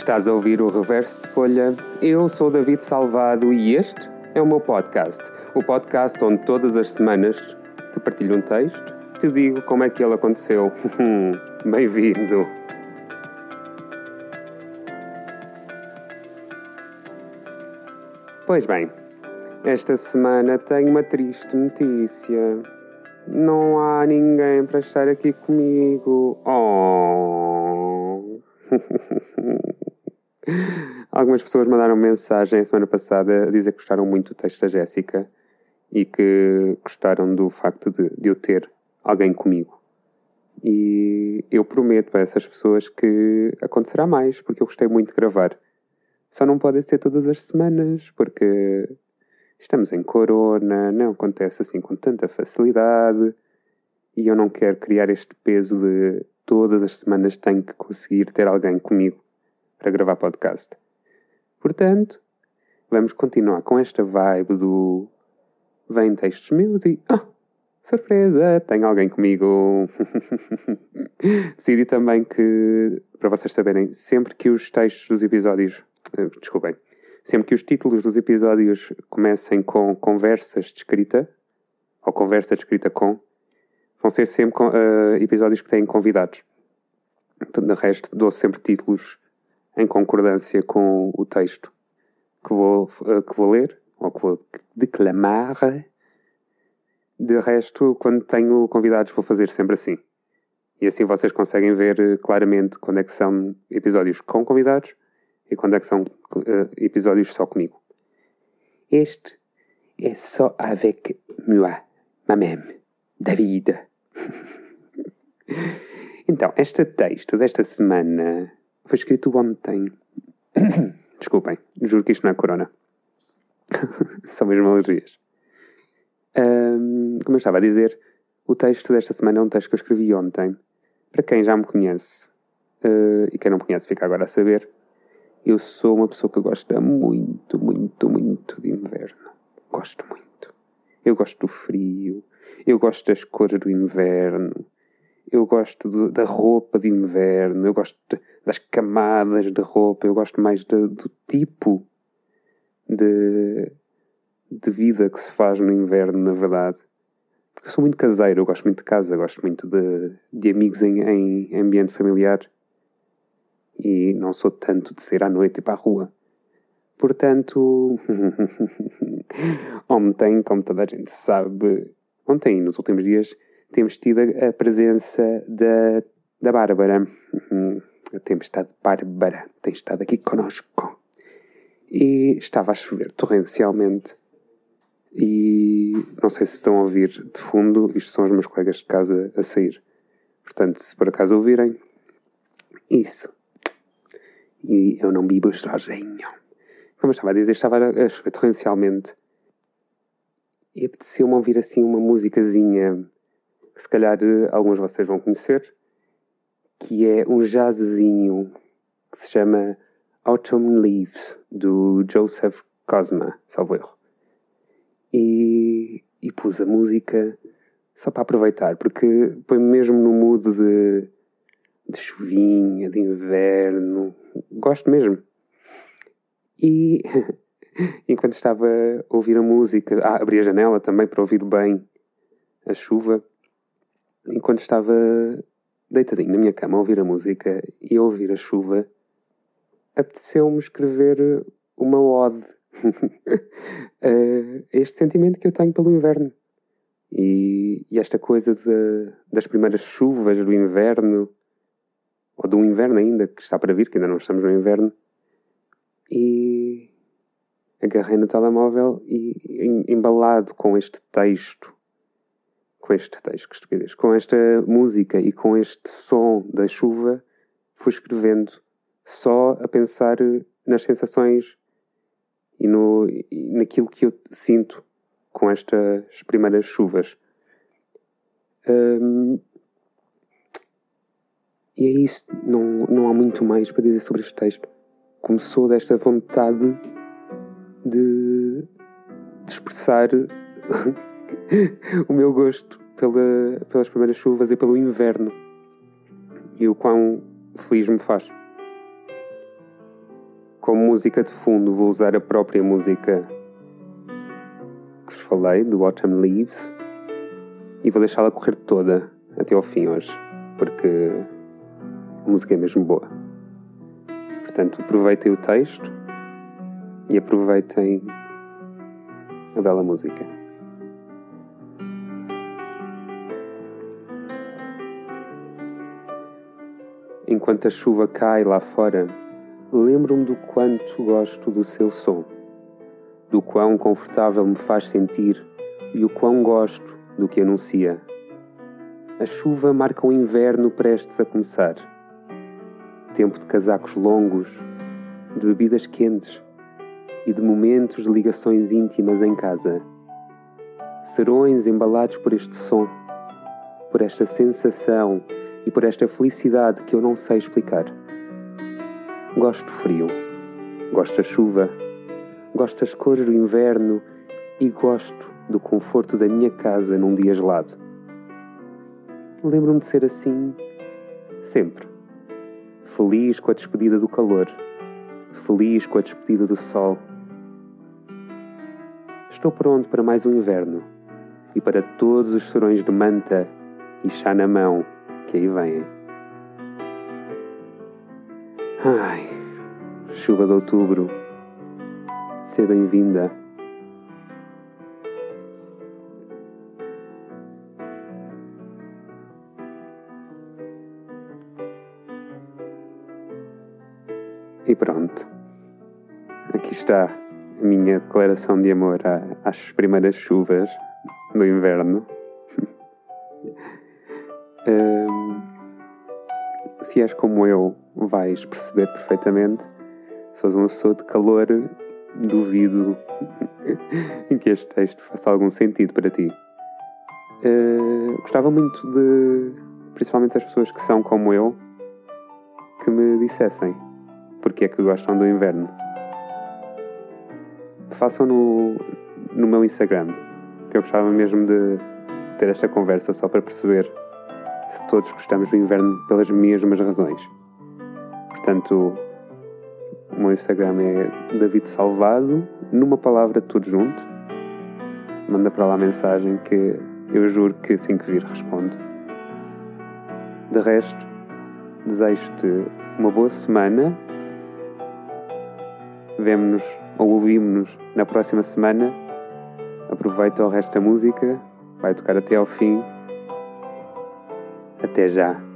Estás a ouvir o Reverso de Folha? Eu sou David Salvado e este é o meu podcast. O podcast onde todas as semanas te partilho um texto, te digo como é que ele aconteceu. Bem-vindo! Pois bem, esta semana tenho uma triste notícia. Não há ninguém para estar aqui comigo. Oh! Algumas pessoas mandaram mensagem a semana passada a dizer que gostaram muito do texto da Jéssica e que gostaram do facto de, de eu ter alguém comigo. E eu prometo a essas pessoas que acontecerá mais, porque eu gostei muito de gravar. Só não pode ser todas as semanas, porque estamos em corona, não acontece assim com tanta facilidade e eu não quero criar este peso de todas as semanas tenho que conseguir ter alguém comigo para gravar podcast. Portanto, vamos continuar com esta vibe do vem textos meus e ah, surpresa, tenho alguém comigo. Decidi também que, para vocês saberem, sempre que os textos dos episódios, uh, desculpem, sempre que os títulos dos episódios comecem com conversas de escrita, ou conversa de escrita com, vão ser sempre uh, episódios que têm convidados. De resto, dou sempre títulos em concordância com o texto que vou, uh, que vou ler, ou que vou declamar. De resto, quando tenho convidados, vou fazer sempre assim. E assim vocês conseguem ver claramente quando é que são episódios com convidados e quando é que são uh, episódios só comigo. Este é só avec moi, moi-même, David. então, este texto desta semana foi escrito ontem. Desculpem, juro que isto não é corona. São mesmo alergias. Um, como eu estava a dizer, o texto desta semana é um texto que eu escrevi ontem. Para quem já me conhece uh, e quem não conhece fica agora a saber, eu sou uma pessoa que gosta muito, muito, muito de inverno. Gosto muito. Eu gosto do frio. Eu gosto das cores do inverno. Eu gosto do, da roupa de inverno. Eu gosto de, das camadas de roupa. Eu gosto mais de, do tipo de, de vida que se faz no inverno, na verdade. Porque eu sou muito caseiro. Eu gosto muito de casa. Gosto muito de, de amigos em, em ambiente familiar e não sou tanto de sair à noite e para a rua. Portanto, ontem, como toda a gente sabe, ontem, nos últimos dias, temos tido a presença da, da Bárbara. A tempestade Bárbara tem estado aqui connosco. E estava a chover torrencialmente. E não sei se estão a ouvir de fundo, isto são os meus colegas de casa a sair. Portanto, se por acaso ouvirem, isso e eu não vivo sozinho. Como eu estava a dizer, estava a chover torrencialmente e apeteceu-me ouvir assim uma musicazinha que se calhar alguns de vocês vão conhecer, que é um jazzzinho que se chama Autumn Leaves, do Joseph Cosma, salvo erro. E, e pus a música só para aproveitar, porque põe-me mesmo no mood de, de chuvinha, de inverno, gosto mesmo. E enquanto estava a ouvir a música, ah, abri a janela também para ouvir bem a chuva. Enquanto estava deitadinho na minha cama a ouvir a música e a ouvir a chuva, apeteceu-me escrever uma ode a este sentimento que eu tenho pelo inverno. E, e esta coisa de, das primeiras chuvas do inverno ou do inverno ainda, que está para vir, que ainda não estamos no inverno, e agarrei no telemóvel e embalado com este texto, com este texto, com esta música e com este som da chuva, fui escrevendo só a pensar nas sensações e, no, e naquilo que eu sinto com estas primeiras chuvas. E é isso, não, não há muito mais para dizer sobre este texto. Começou desta vontade de, de expressar o meu gosto pela, pelas primeiras chuvas e pelo inverno e o quão feliz me faz. Como música de fundo, vou usar a própria música que vos falei, do Autumn Leaves, e vou deixá-la correr toda até ao fim hoje, porque a música é mesmo boa. Portanto, aproveitem o texto e aproveitem a bela música. Enquanto a chuva cai lá fora, lembro-me do quanto gosto do seu som, do quão confortável me faz sentir e o quão gosto do que anuncia. A chuva marca um inverno prestes a começar. Tempo de casacos longos, de bebidas quentes e de momentos de ligações íntimas em casa. Serões embalados por este som, por esta sensação e por esta felicidade que eu não sei explicar. Gosto do frio, gosto da chuva, gosto das cores do inverno e gosto do conforto da minha casa num dia gelado. Lembro-me de ser assim sempre. Feliz com a despedida do calor, feliz com a despedida do sol. Estou pronto para mais um inverno e para todos os serões de manta e chá na mão que aí vêm. Ai, chuva de outubro, seja bem-vinda. E pronto. Aqui está a minha declaração de amor às primeiras chuvas do inverno. um, se és como eu, vais perceber perfeitamente. Se és uma pessoa de calor, duvido que este texto faça algum sentido para ti. Uh, gostava muito de, principalmente as pessoas que são como eu, que me dissessem porque é que gostam do inverno. Façam no, no meu Instagram, que eu gostava mesmo de ter esta conversa só para perceber se todos gostamos do inverno pelas mesmas razões. Portanto, o meu Instagram é David Salvado, numa palavra tudo junto. Manda para lá a mensagem que eu juro que assim que vir respondo. De resto, desejo-te uma boa semana Vemo-nos ou ouvimos-nos na próxima semana. Aproveita o resto da música, vai tocar até ao fim. Até já!